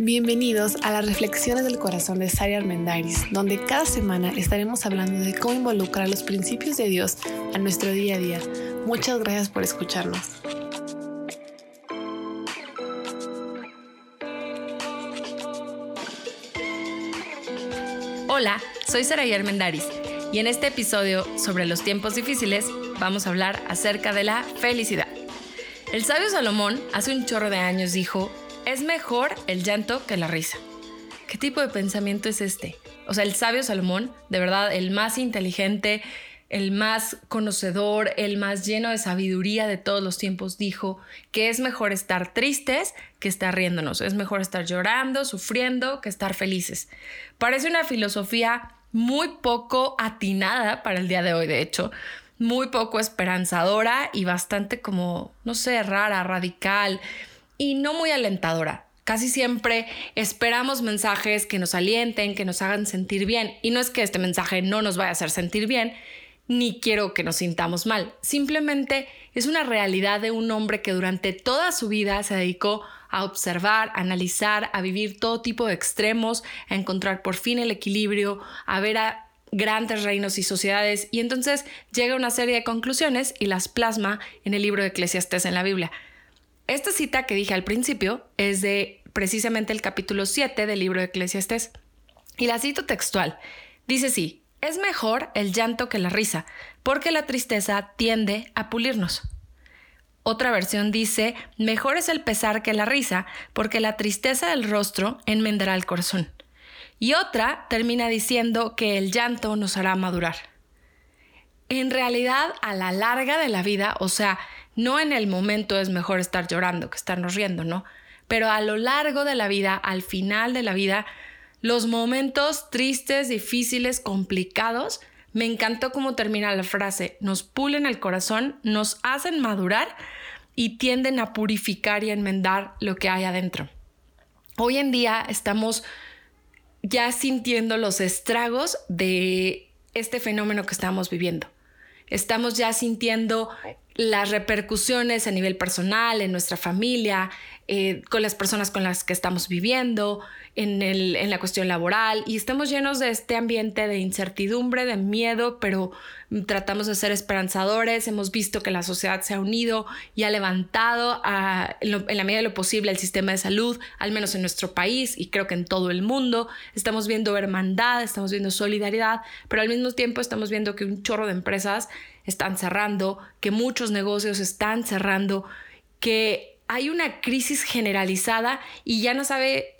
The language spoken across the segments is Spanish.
Bienvenidos a las Reflexiones del Corazón de Sari Armendariz, donde cada semana estaremos hablando de cómo involucrar los principios de Dios a nuestro día a día. Muchas gracias por escucharnos. Hola, soy Saray Armendariz y en este episodio sobre los tiempos difíciles vamos a hablar acerca de la felicidad. El sabio Salomón hace un chorro de años dijo, es mejor el llanto que la risa. ¿Qué tipo de pensamiento es este? O sea, el sabio Salomón, de verdad, el más inteligente, el más conocedor, el más lleno de sabiduría de todos los tiempos, dijo que es mejor estar tristes que estar riéndonos. Es mejor estar llorando, sufriendo, que estar felices. Parece una filosofía muy poco atinada para el día de hoy, de hecho, muy poco esperanzadora y bastante como, no sé, rara, radical y no muy alentadora. Casi siempre esperamos mensajes que nos alienten, que nos hagan sentir bien. Y no es que este mensaje no nos vaya a hacer sentir bien, ni quiero que nos sintamos mal. Simplemente es una realidad de un hombre que durante toda su vida se dedicó a observar, a analizar, a vivir todo tipo de extremos, a encontrar por fin el equilibrio, a ver a grandes reinos y sociedades y entonces llega a una serie de conclusiones y las plasma en el libro de Eclesiastes en la Biblia. Esta cita que dije al principio es de precisamente el capítulo 7 del libro de Eclesiastes. Y la cito textual. Dice sí, es mejor el llanto que la risa, porque la tristeza tiende a pulirnos. Otra versión dice, mejor es el pesar que la risa, porque la tristeza del rostro enmendará el corazón. Y otra termina diciendo que el llanto nos hará madurar. En realidad, a la larga de la vida, o sea, no en el momento es mejor estar llorando que estarnos riendo, ¿no? Pero a lo largo de la vida, al final de la vida, los momentos tristes, difíciles, complicados, me encantó cómo termina la frase, nos pulen el corazón, nos hacen madurar y tienden a purificar y enmendar lo que hay adentro. Hoy en día estamos ya sintiendo los estragos de este fenómeno que estamos viviendo. Estamos ya sintiendo las repercusiones a nivel personal, en nuestra familia, eh, con las personas con las que estamos viviendo, en, el, en, la cuestión laboral, y estamos llenos de este ambiente de incertidumbre, de miedo, pero tratamos de ser esperanzadores, hemos visto que la sociedad se ha unido y ha levantado en, en la medida de lo posible el sistema de salud, al menos en nuestro país y creo que en todo el mundo. Estamos viendo hermandad, estamos viendo solidaridad, pero al mismo tiempo estamos viendo que un chorro de empresas están cerrando, que muchos negocios están cerrando, que hay una crisis generalizada y ya no sabe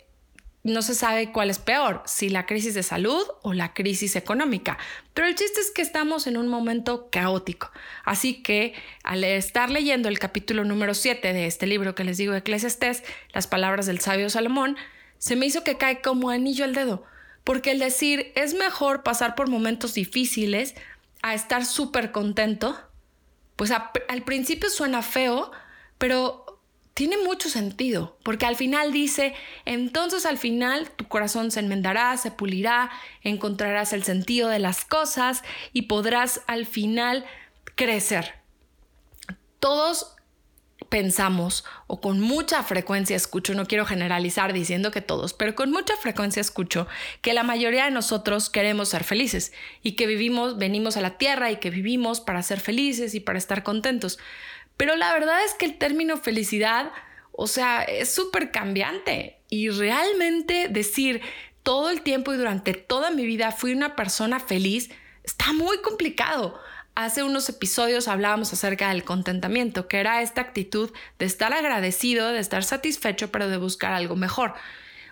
no se sabe cuál es peor, si la crisis de salud o la crisis económica. Pero el chiste es que estamos en un momento caótico. Así que al estar leyendo el capítulo número 7 de este libro que les digo de Eclesiastés, las palabras del sabio Salomón, se me hizo que cae como anillo al dedo. Porque el decir es mejor pasar por momentos difíciles a estar súper contento, pues al principio suena feo, pero tiene mucho sentido, porque al final dice, entonces al final tu corazón se enmendará, se pulirá, encontrarás el sentido de las cosas y podrás al final crecer. Todos pensamos o con mucha frecuencia escucho, no quiero generalizar diciendo que todos, pero con mucha frecuencia escucho que la mayoría de nosotros queremos ser felices y que vivimos, venimos a la tierra y que vivimos para ser felices y para estar contentos. Pero la verdad es que el término felicidad, o sea, es súper cambiante y realmente decir todo el tiempo y durante toda mi vida fui una persona feliz está muy complicado. Hace unos episodios hablábamos acerca del contentamiento, que era esta actitud de estar agradecido, de estar satisfecho, pero de buscar algo mejor.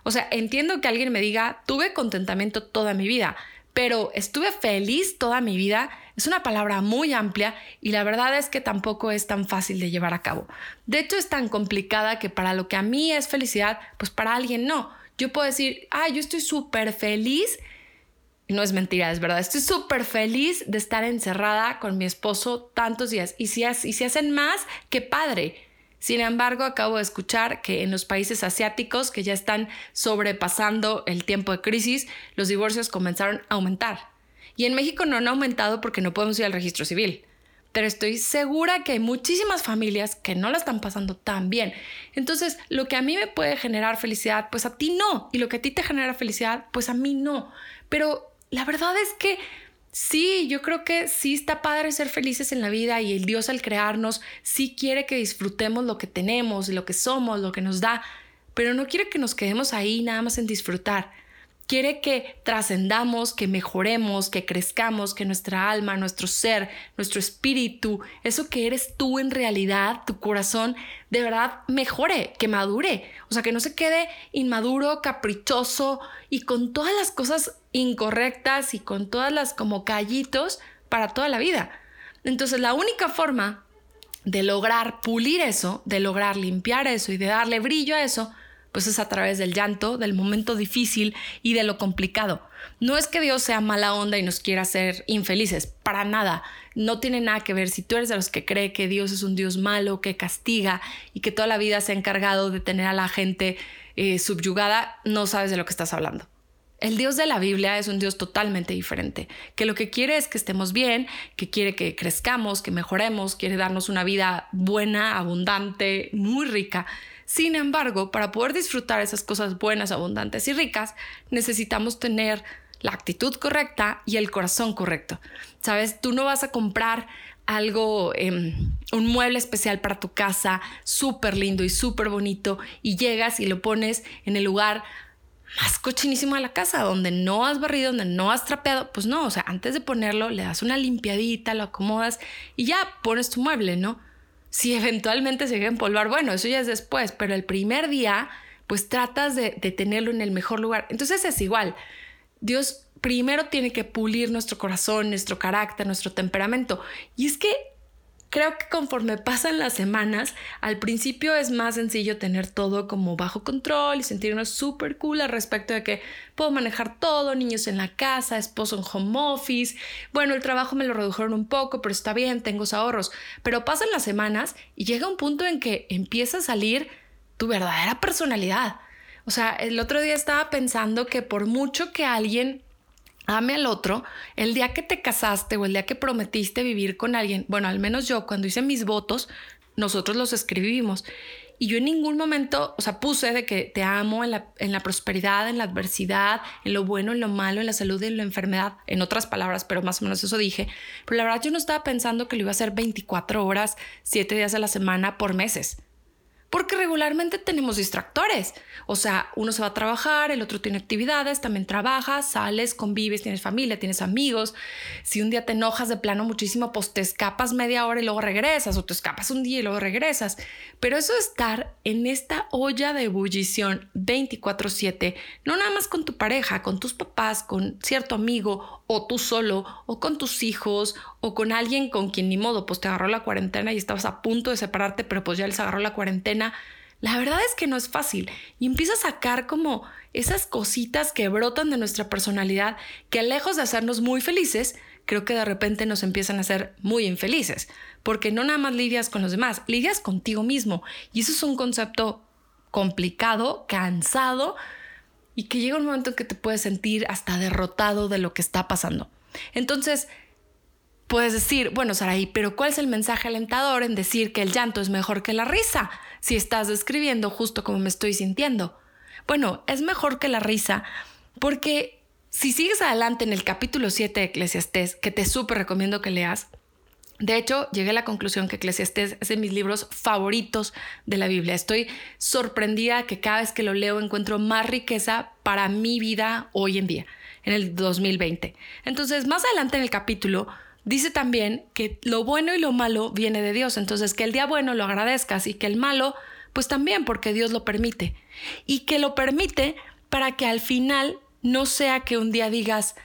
O sea, entiendo que alguien me diga, tuve contentamiento toda mi vida, pero estuve feliz toda mi vida. Es una palabra muy amplia y la verdad es que tampoco es tan fácil de llevar a cabo. De hecho, es tan complicada que para lo que a mí es felicidad, pues para alguien no. Yo puedo decir, ah, yo estoy súper feliz no es mentira, es verdad. Estoy súper feliz de estar encerrada con mi esposo tantos días. Y si, y si hacen más, qué padre. Sin embargo, acabo de escuchar que en los países asiáticos que ya están sobrepasando el tiempo de crisis, los divorcios comenzaron a aumentar. Y en México no han aumentado porque no podemos ir al registro civil. pero estoy segura que hay muchísimas familias que no la están pasando tan bien. Entonces, lo que a mí me puede generar felicidad, pues a ti no. Y lo que a ti te genera felicidad, pues a mí no. Pero la verdad es que sí, yo creo que sí está padre ser felices en la vida y el Dios al crearnos sí quiere que disfrutemos lo que tenemos, lo que somos, lo que nos da, pero no quiere que nos quedemos ahí nada más en disfrutar quiere que trascendamos, que mejoremos, que crezcamos, que nuestra alma, nuestro ser, nuestro espíritu, eso que eres tú en realidad, tu corazón, de verdad mejore, que madure. O sea, que no se quede inmaduro, caprichoso y con todas las cosas incorrectas y con todas las como callitos para toda la vida. Entonces, la única forma de lograr pulir eso, de lograr limpiar eso y de darle brillo a eso, pues es a través del llanto, del momento difícil y de lo complicado. No es que Dios sea mala onda y nos quiera hacer infelices, para nada. No tiene nada que ver si tú eres de los que cree que Dios es un Dios malo, que castiga y que toda la vida se ha encargado de tener a la gente eh, subyugada, no sabes de lo que estás hablando. El Dios de la Biblia es un Dios totalmente diferente, que lo que quiere es que estemos bien, que quiere que crezcamos, que mejoremos, quiere darnos una vida buena, abundante, muy rica. Sin embargo, para poder disfrutar esas cosas buenas, abundantes y ricas, necesitamos tener la actitud correcta y el corazón correcto. Sabes, tú no vas a comprar algo, em, un mueble especial para tu casa, súper lindo y súper bonito, y llegas y lo pones en el lugar más cochinísimo de la casa, donde no has barrido, donde no has trapeado. Pues no, o sea, antes de ponerlo, le das una limpiadita, lo acomodas y ya pones tu mueble, ¿no? Si eventualmente se llega a empolvar, bueno, eso ya es después, pero el primer día, pues tratas de, de tenerlo en el mejor lugar. Entonces es igual. Dios primero tiene que pulir nuestro corazón, nuestro carácter, nuestro temperamento. Y es que creo que conforme pasan las semanas, al principio es más sencillo tener todo como bajo control y sentirnos súper cool al respecto de que puedo manejar todo, niños en la casa, esposo en home office. Bueno, el trabajo me lo redujeron un poco, pero está bien, tengo ahorros. Pero pasan las semanas y llega un punto en que empieza a salir tu verdadera personalidad. O sea, el otro día estaba pensando que por mucho que alguien ame al otro, el día que te casaste o el día que prometiste vivir con alguien, bueno, al menos yo cuando hice mis votos, nosotros los escribimos. Y yo en ningún momento, o sea, puse de que te amo en la, en la, prosperidad, en la adversidad, en lo bueno, en lo malo, en la salud en la enfermedad, en otras palabras, pero más o menos eso dije. Pero la verdad yo no estaba pensando que lo iba a hacer 24 horas, 7 días a la semana por meses. Porque regularmente tenemos distractores. O sea, uno se va a trabajar, el otro tiene actividades, también trabajas, sales, convives, tienes familia, tienes amigos. Si un día te enojas de plano muchísimo, pues te escapas media hora y luego regresas, o te escapas un día y luego regresas. Pero eso de estar en esta olla de ebullición 24/7, no nada más con tu pareja, con tus papás, con cierto amigo, o tú solo, o con tus hijos, o con alguien con quien ni modo, pues te agarró la cuarentena y estabas a punto de separarte, pero pues ya les agarró la cuarentena. La verdad es que no es fácil. Y empieza a sacar como esas cositas que brotan de nuestra personalidad que lejos de hacernos muy felices, creo que de repente nos empiezan a hacer muy infelices, porque no nada más lidias con los demás, lidias contigo mismo. Y eso es un concepto complicado, cansado y que llega un momento en que te puedes sentir hasta derrotado de lo que está pasando. Entonces, Puedes decir, bueno, Saraí, pero ¿cuál es el mensaje alentador en decir que el llanto es mejor que la risa si estás describiendo justo como me estoy sintiendo? Bueno, es mejor que la risa porque si sigues adelante en el capítulo 7 de Eclesiastés, que te súper recomiendo que leas, de hecho, llegué a la conclusión que Eclesiastés es de mis libros favoritos de la Biblia. Estoy sorprendida que cada vez que lo leo encuentro más riqueza para mi vida hoy en día, en el 2020. Entonces, más adelante en el capítulo, Dice también que lo bueno y lo malo viene de Dios, entonces que el día bueno lo agradezcas y que el malo, pues también porque Dios lo permite. Y que lo permite para que al final no sea que un día digas,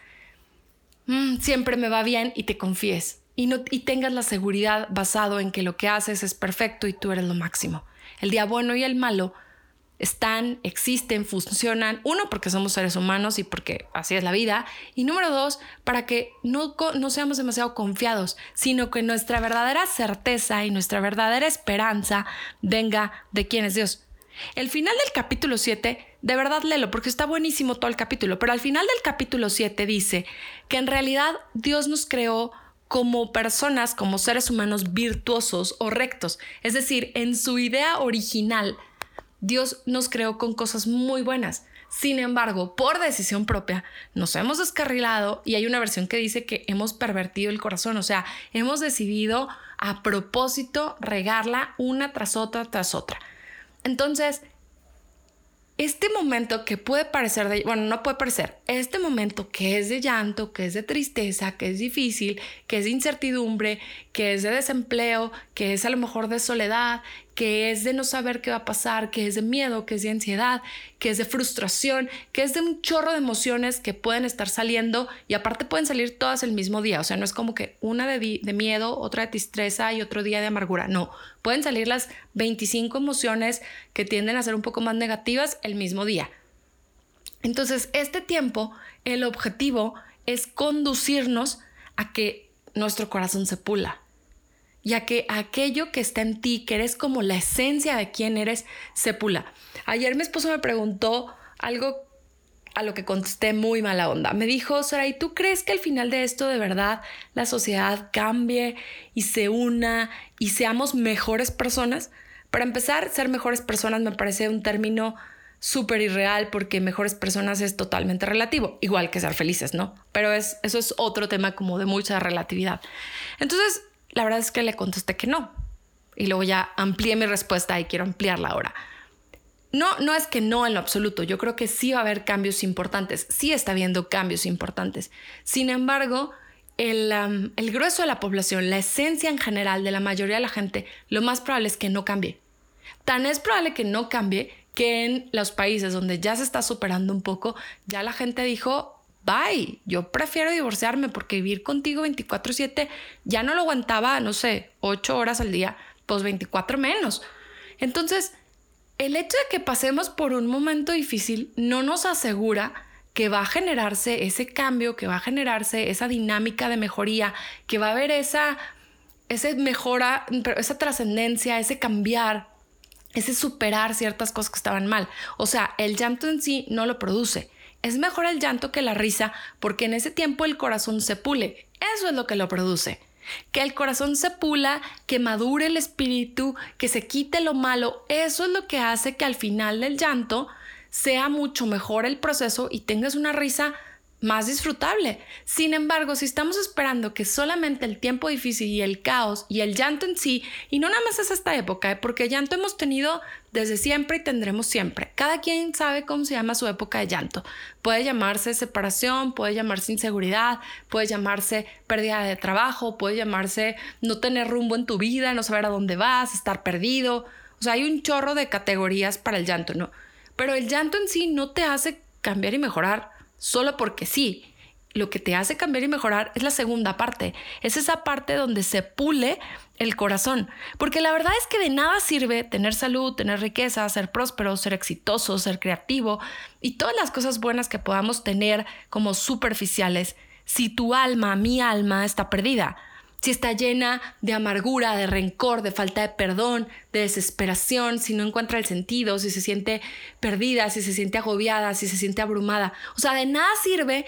mm, siempre me va bien y te confíes y, tengas la seguridad basado en que lo que haces es perfecto y tú eres lo máximo. El día bueno y el malo están, existen, funcionan, uno porque somos seres humanos y porque así es la vida, y número dos, para que no, no seamos demasiado confiados, sino que nuestra verdadera certeza y nuestra verdadera esperanza venga de quién es Dios. El final del capítulo 7, de verdad léelo porque está buenísimo todo el capítulo, pero al final del capítulo 7 dice que en realidad Dios nos creó como personas, como seres humanos virtuosos o rectos. Es decir, en su idea original, Dios nos creó con cosas muy buenas. Sin embargo, por decisión propia, nos hemos descarrilado y hay una versión que dice que hemos pervertido el corazón, o sea, hemos decidido a propósito regarla una tras otra tras otra. Entonces, este momento que puede parecer de, bueno, no puede parecer, este momento que es de llanto, que es de tristeza, que es difícil, que es de incertidumbre, que es de desempleo, que es a lo mejor de soledad, que es de no saber qué va a pasar, que es de miedo, que es de ansiedad, que es de frustración, que es de un chorro de emociones que pueden estar saliendo y aparte pueden salir todas el mismo día. O sea, no es como que una de, de miedo, otra de tristeza y otro día de amargura. No, pueden salir las 25 emociones que tienden a ser un poco más negativas el mismo día. Entonces, este tiempo, el objetivo es conducirnos a que nuestro corazón se pula ya que aquello que está en ti, que eres como la esencia de quién eres, se pula. Ayer mi esposo me preguntó algo a lo que contesté muy mala onda. Me dijo, Sara, ¿y tú crees que al final de esto de verdad la sociedad cambie y se una y seamos mejores personas? Para empezar, ser mejores personas me parece un término súper irreal porque mejores personas es totalmente relativo, igual que ser felices, ¿no? Pero es, eso es otro tema como de mucha relatividad. Entonces, la verdad es que le contesté que no. Y luego ya amplié mi respuesta y quiero ampliarla ahora. No, no es que no en lo absoluto. Yo creo que sí va a haber cambios importantes. Sí está habiendo cambios importantes. Sin embargo, el, el grueso de la población, la esencia en general de la mayoría de la gente, lo más probable es que no cambie. Tan es probable que no cambie que en los países donde ya se está superando un poco, ya la gente dijo, bye, yo prefiero divorciarme porque vivir contigo 24/7 ya no lo aguantaba, no sé, 8 horas al día, pues 24 menos. Entonces, el hecho de que pasemos por un momento difícil no nos asegura que va a generarse ese cambio, que va a generarse esa dinámica de mejoría, que va a haber esa, esa mejora, esa trascendencia, ese cambiar, ese superar ciertas cosas que estaban mal. O sea, el llanto en sí no lo produce. Es mejor el llanto que la risa porque en ese tiempo el corazón se pule. Eso es lo que lo produce. Que el corazón se pula, que madure el espíritu, que se quite lo malo, eso es lo que hace que al final del llanto sea mucho mejor el proceso y tengas una risa más disfrutable. Sin embargo, si estamos esperando que solamente el tiempo difícil y el caos y el llanto en sí, y no nada más es esta época, ¿eh? porque llanto hemos tenido desde siempre y tendremos siempre. Cada quien sabe cómo se llama su época de llanto. Puede llamarse separación, puede llamarse inseguridad, puede llamarse pérdida de trabajo, puede llamarse no tener rumbo en tu vida, no saber a dónde vas, estar perdido. O sea, hay un chorro de categorías para el llanto, ¿no? Pero el llanto en sí no te hace cambiar y mejorar solo porque sí. Lo que te hace cambiar y mejorar es la segunda parte. Es esa parte donde se pule el corazón. Porque la verdad es que de nada sirve tener salud, tener riqueza, ser próspero, ser exitoso, ser creativo y todas las cosas buenas que podamos tener como superficiales si tu alma, mi alma, está perdida. Si está llena de amargura, de rencor, de falta de perdón, de desesperación, si no encuentra el sentido, si se siente perdida, si se siente agobiada, si se siente abrumada. O sea, de nada sirve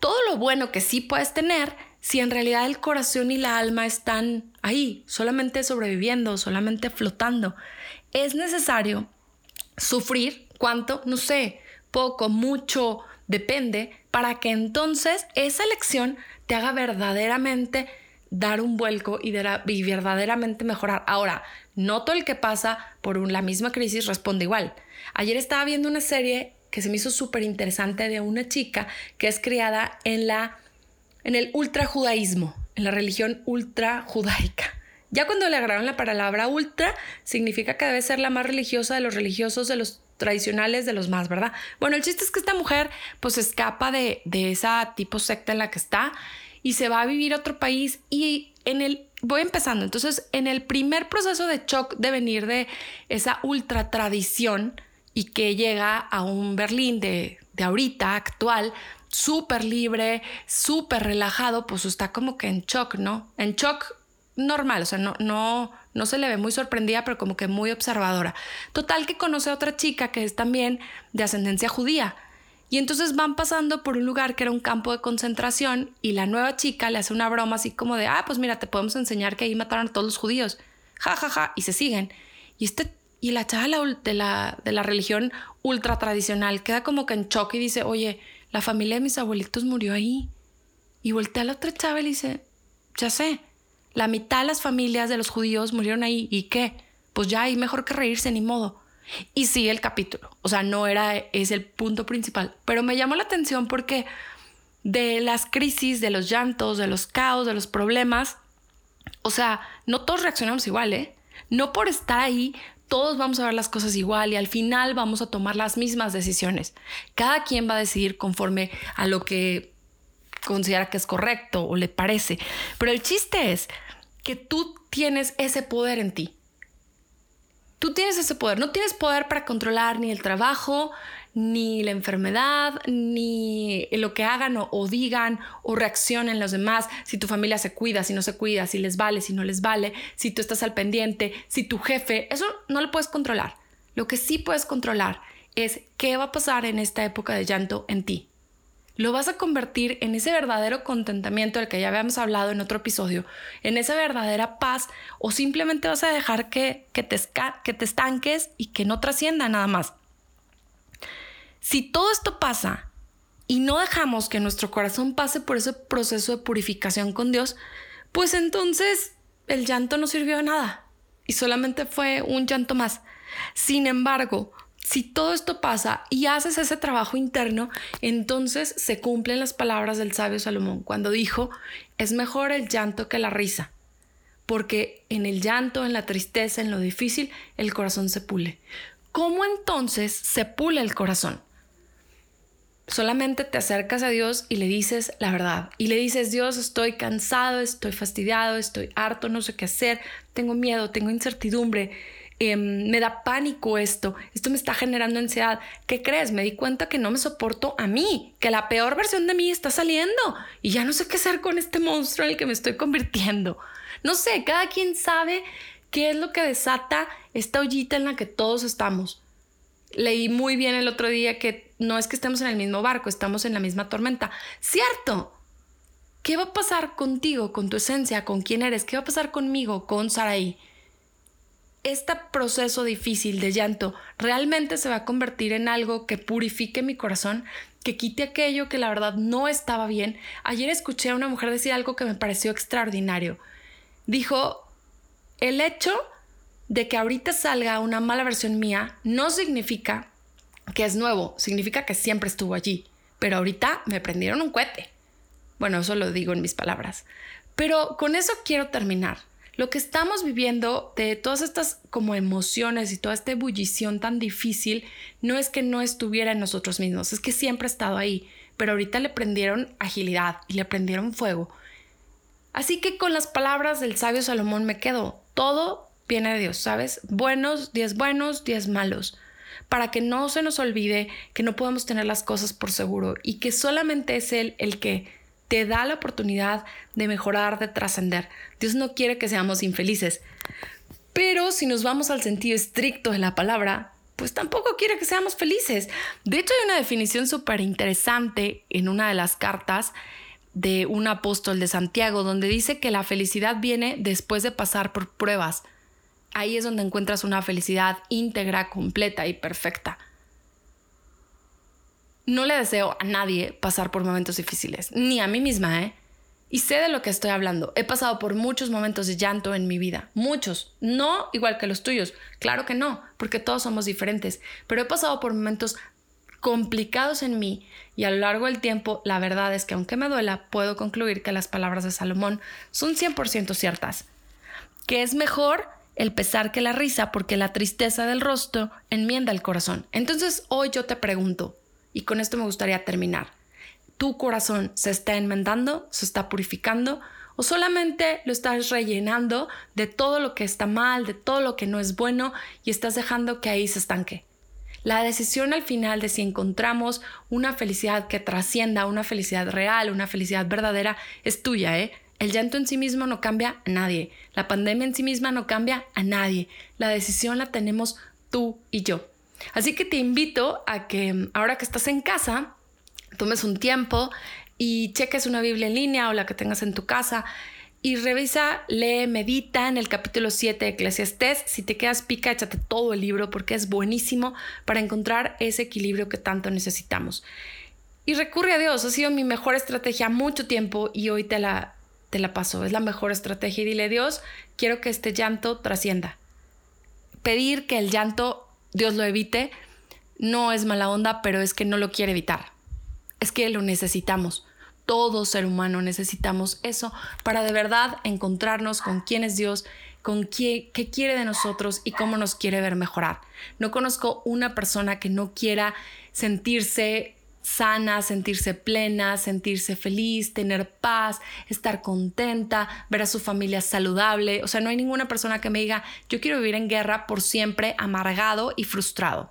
todo lo bueno que sí puedes tener si en realidad el corazón y la alma están ahí, solamente sobreviviendo, solamente flotando. Es necesario sufrir, ¿cuánto? No sé, poco, mucho, depende, para que entonces esa lección te haga verdaderamente dar un vuelco y, verdaderamente mejorar. Ahora, no todo el que pasa por la misma crisis responde igual. Ayer estaba viendo una serie que se me hizo súper interesante de una chica que es criada en, la, en el ultrajudaísmo, en la religión ultrajudaica. Ya cuando le agarraron la palabra ultra, significa que debe ser la más religiosa de los religiosos, de los tradicionales, de los más, ¿verdad? Bueno, el chiste es que esta mujer pues escapa de, de esa tipo secta en la que está y se va a vivir a otro país y en el voy empezando. Entonces, en el primer proceso de shock de venir de esa ultra tradición y que llega a un Berlín de, de ahorita, actual, súper libre, súper relajado, pues está como que en shock, ¿no? En shock normal, o sea, no, no, no se le ve muy sorprendida, pero como que muy observadora. Total que conoce a otra chica que es también de ascendencia judía Y entonces van pasando por un lugar que era un campo de concentración y la nueva chica le hace una broma así como de, ah, pues mira, te podemos enseñar que ahí mataron a todos los judíos. Ja, ja, ja. Y se siguen. Y, este, y la chava de la, de la religión ultra tradicional queda como que en choque y dice, oye, la familia de mis abuelitos murió ahí. Y voltea a la otra chava y le dice, ya sé, la mitad de las familias de los judíos murieron ahí. ¿Y qué? Pues ya hay mejor que reírse, ni modo. Y sigue el capítulo. O sea, no era, es el punto principal. Pero me llamó la atención porque de las crisis, de los llantos, de los caos, de los problemas, o sea, no todos reaccionamos igual, ¿eh? No por estar ahí, todos vamos a ver las cosas igual y al final vamos a tomar las mismas decisiones. Cada quien va a decidir conforme a lo que considera que es correcto o le parece. Pero el chiste es que tú tienes ese poder en ti. Tú tienes ese poder. No tienes poder para controlar ni el trabajo, ni la enfermedad, ni lo que hagan o, digan o reaccionen los demás, si tu familia se cuida, si no se cuida, si les vale, si no les vale, si tú estás al pendiente, si tu jefe, eso no lo puedes controlar. Lo que sí puedes controlar es qué va a pasar en esta época de llanto en ti lo vas a convertir en ese verdadero contentamiento del que ya habíamos hablado en otro episodio, en esa verdadera paz o simplemente vas a dejar que, que, te, que te estanques y que no trascienda nada más. Si todo esto pasa y no dejamos que nuestro corazón pase por ese proceso de purificación con Dios, pues entonces el llanto no sirvió de nada y solamente fue un llanto más. Sin embargo, si todo esto pasa y haces ese trabajo interno, entonces se cumplen las palabras del sabio Salomón cuando dijo, es mejor el llanto que la risa, porque en el llanto, en la tristeza, en lo difícil, el corazón se pule. ¿Cómo entonces se pule el corazón? Solamente te acercas a Dios y le dices la verdad. Y le dices, Dios, estoy cansado, estoy fastidiado, estoy harto, no sé qué hacer, tengo miedo, tengo incertidumbre Em, me da pánico esto, esto me está generando ansiedad. ¿Qué crees? Me di cuenta que no me soporto a mí, que la peor versión de mí está saliendo y ya no sé qué hacer con este monstruo en el que me estoy convirtiendo. No sé, cada quien sabe qué es lo que desata esta ollita en la que todos estamos. Leí muy bien el otro día que no es que estemos en el mismo barco, estamos en la misma tormenta. Cierto. ¿Qué va a pasar contigo, con tu esencia, con quién eres? ¿Qué va a pasar conmigo, con Saraí? Este proceso difícil de llanto realmente se va a convertir en algo que purifique mi corazón, que quite aquello que la verdad no estaba bien. Ayer escuché a una mujer decir algo que me pareció extraordinario. Dijo, el hecho de que ahorita salga una mala versión mía no significa que es nuevo, significa que siempre estuvo allí, pero ahorita me prendieron un cohete. Bueno, eso lo digo en mis palabras. Pero con eso quiero terminar lo que estamos viviendo de todas estas como emociones y toda esta ebullición tan difícil no es que no estuviera en nosotros mismos, es que siempre ha estado ahí, pero ahorita le prendieron agilidad y le prendieron fuego. Así que con las palabras del sabio Salomón me quedo, todo viene de Dios, ¿sabes? Buenos, días buenos, días malos, para que no se nos olvide que no podemos tener las cosas por seguro y que solamente es Él el que te da la oportunidad de mejorar, de trascender. Dios no quiere que seamos infelices. Pero si nos vamos al sentido estricto de la palabra, pues tampoco quiere que seamos felices. De hecho, hay una definición súper interesante en una de las cartas de un apóstol de Santiago, donde dice que la felicidad viene después de pasar por pruebas. Ahí es donde encuentras una felicidad íntegra, completa y perfecta. No le deseo a nadie pasar por momentos difíciles, ni a mí misma, ¿eh? Y sé de lo que estoy hablando. He pasado por muchos momentos de llanto en mi vida. Muchos. No igual que los tuyos. Claro que no, porque todos somos diferentes. Pero he pasado por momentos complicados en mí y a lo largo del tiempo la verdad es que aunque me duela, puedo concluir que las palabras de Salomón son 100% ciertas. Que es mejor el pesar que la risa porque la tristeza del rostro enmienda el corazón. Entonces hoy yo te pregunto, y con esto me gustaría terminar. ¿Tu corazón se está enmendando, se está purificando o solamente lo estás rellenando de todo lo que está mal, de todo lo que no es bueno y estás dejando que ahí se estanque? La decisión al final de si encontramos una felicidad que trascienda, una felicidad real, una felicidad verdadera, es tuya, ¿eh? El llanto en sí mismo no cambia a nadie. La pandemia en sí misma no cambia a nadie. La decisión la tenemos tú y yo. Así que te invito a que ahora que estás en casa, tomes un tiempo y cheques una Biblia en línea o la que tengas en tu casa y revisa, lee, medita en el capítulo 7 de Eclesiastés. Si te quedas pica, échate todo el libro porque es buenísimo para encontrar ese equilibrio que tanto necesitamos. Y recurre a Dios, ha sido mi mejor estrategia mucho tiempo y hoy te la, te la paso. Es la mejor estrategia y dile, Dios, quiero que este llanto trascienda. Pedir que el llanto Dios lo evite no es mala onda, pero es que no lo quiere evitar. Es que lo necesitamos todo ser humano necesitamos eso para de verdad encontrarnos con quién es Dios, con qué, qué, quiere de nosotros y cómo nos quiere ver mejorar. No conozco una persona que no quiera sentirse sana, sentirse plena, sentirse feliz, tener paz, estar contenta, ver a su familia saludable. O sea, no hay ninguna persona que me diga, yo quiero vivir en guerra por siempre, amargado y frustrado.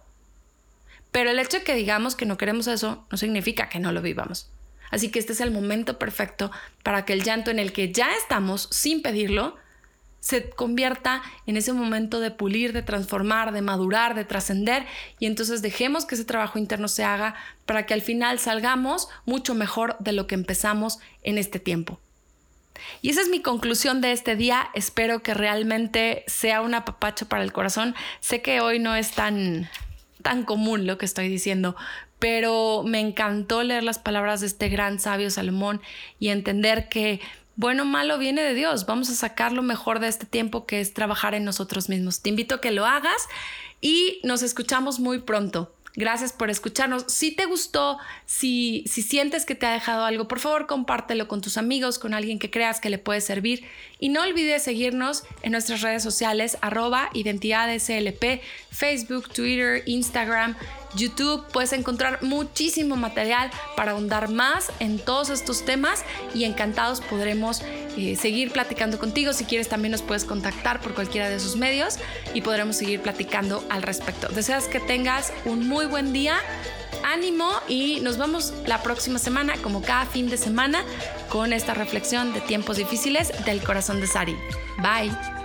Pero el hecho de que digamos que no queremos eso no significa que no lo vivamos. Así que este es el momento perfecto para que el llanto en el que ya estamos sin pedirlo se convierta en ese momento de pulir, de transformar, de madurar, de trascender y entonces dejemos que ese trabajo interno se haga para que al final salgamos mucho mejor de lo que empezamos en este tiempo. Y esa es mi conclusión de este día. Espero que realmente sea un apapacho para el corazón. Sé que hoy no es tan tan común lo que estoy diciendo, pero me encantó leer las palabras de este gran sabio Salomón y entender que bueno o malo viene de Dios. Vamos a sacar lo mejor de este tiempo que es trabajar en nosotros mismos. Te invito a que lo hagas y nos escuchamos muy pronto. Gracias por escucharnos. Si te gustó, si, si sientes que te ha dejado algo, por favor compártelo con tus amigos, con alguien que creas que le puede servir. Y no olvides seguirnos en nuestras redes sociales, arroba identidadeslp, Facebook, Twitter, Instagram, YouTube. Puedes encontrar muchísimo material para ahondar más en todos estos temas y encantados podremos eh, seguir platicando contigo. Si quieres también nos puedes contactar por cualquiera de esos medios y podremos seguir platicando al respecto. Deseas que tengas un muy buen día. Ánimo y nos vemos la próxima semana, como cada fin de semana, con esta reflexión de tiempos difíciles del corazón de Sari. Bye.